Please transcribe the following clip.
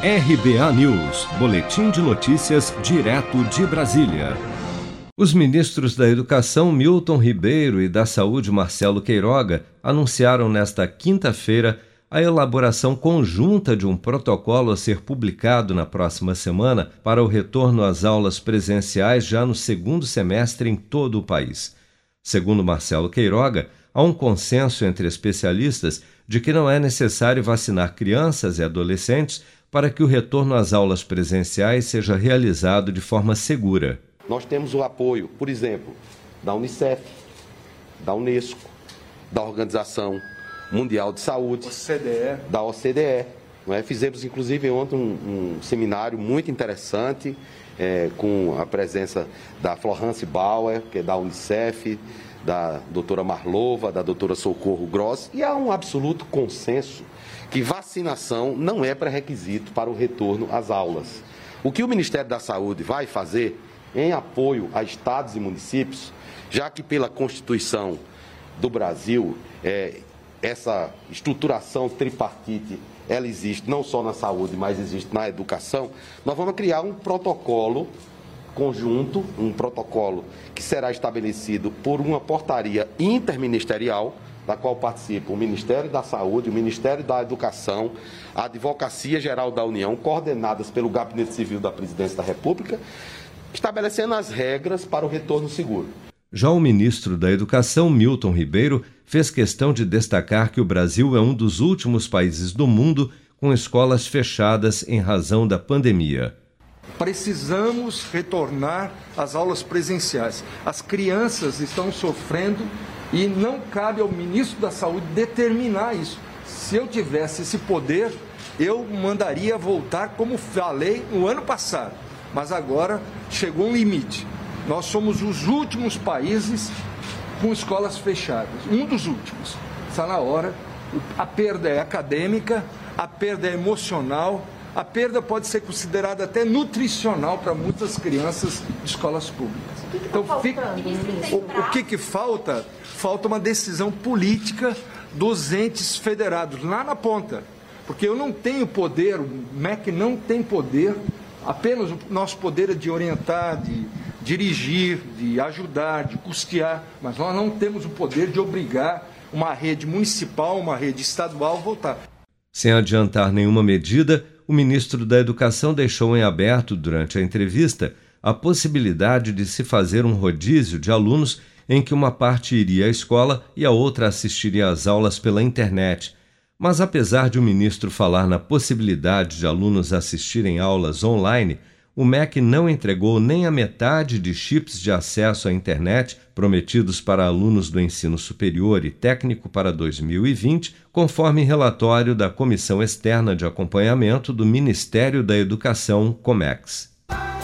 RBA News, Boletim de Notícias, direto de Brasília. Os ministros da Educação Milton Ribeiro e da Saúde Marcelo Queiroga anunciaram nesta quinta-feira a elaboração conjunta de um protocolo a ser publicado na próxima semana para o retorno às aulas presenciais já no segundo semestre em todo o país. Segundo Marcelo Queiroga, há um consenso entre especialistas de que não é necessário vacinar crianças e adolescentes para que o retorno às aulas presenciais seja realizado de forma segura. Nós temos o apoio, por exemplo, da Unicef, da Unesco, da Organização Mundial de Saúde, OCDE. da OCDE. É? Fizemos, inclusive, ontem um, um seminário muito interessante é, com a presença da Florence Bauer, que é da Unicef, da doutora Marlova, da doutora Socorro Gross, e há um absoluto consenso que vacinação não é pré-requisito para o retorno às aulas. O que o Ministério da Saúde vai fazer em apoio a estados e municípios, já que pela Constituição do Brasil, é, essa estruturação tripartite, ela existe não só na saúde, mas existe na educação, nós vamos criar um protocolo conjunto, um protocolo que será estabelecido por uma portaria interministerial, da qual participam o Ministério da Saúde, o Ministério da Educação, a Advocacia Geral da União, coordenadas pelo Gabinete Civil da Presidência da República, estabelecendo as regras para o retorno seguro. Já o ministro da Educação, Milton Ribeiro, fez questão de destacar que o Brasil é um dos últimos países do mundo com escolas fechadas em razão da pandemia. Precisamos retornar às aulas presenciais. As crianças estão sofrendo e não cabe ao ministro da Saúde determinar isso. Se eu tivesse esse poder, eu mandaria voltar como falei no ano passado. Mas agora chegou um limite. Nós somos os últimos países com escolas fechadas. Um dos últimos. Está na hora. A perda é acadêmica, a perda é emocional, a perda pode ser considerada até nutricional para muitas crianças de escolas públicas. O que que tá então, fica, o, o que, que falta? Falta uma decisão política dos entes federados, lá na ponta. Porque eu não tenho poder, o MEC não tem poder, apenas o nosso poder é de orientar, de dirigir, de ajudar, de custear, mas nós não temos o poder de obrigar uma rede municipal, uma rede estadual a voltar. Sem adiantar nenhuma medida, o ministro da Educação deixou em aberto, durante a entrevista, a possibilidade de se fazer um rodízio de alunos em que uma parte iria à escola e a outra assistiria às aulas pela internet. Mas apesar de o ministro falar na possibilidade de alunos assistirem aulas online, o MEC não entregou nem a metade de chips de acesso à internet prometidos para alunos do ensino superior e técnico para 2020, conforme relatório da Comissão Externa de Acompanhamento do Ministério da Educação, COMEX.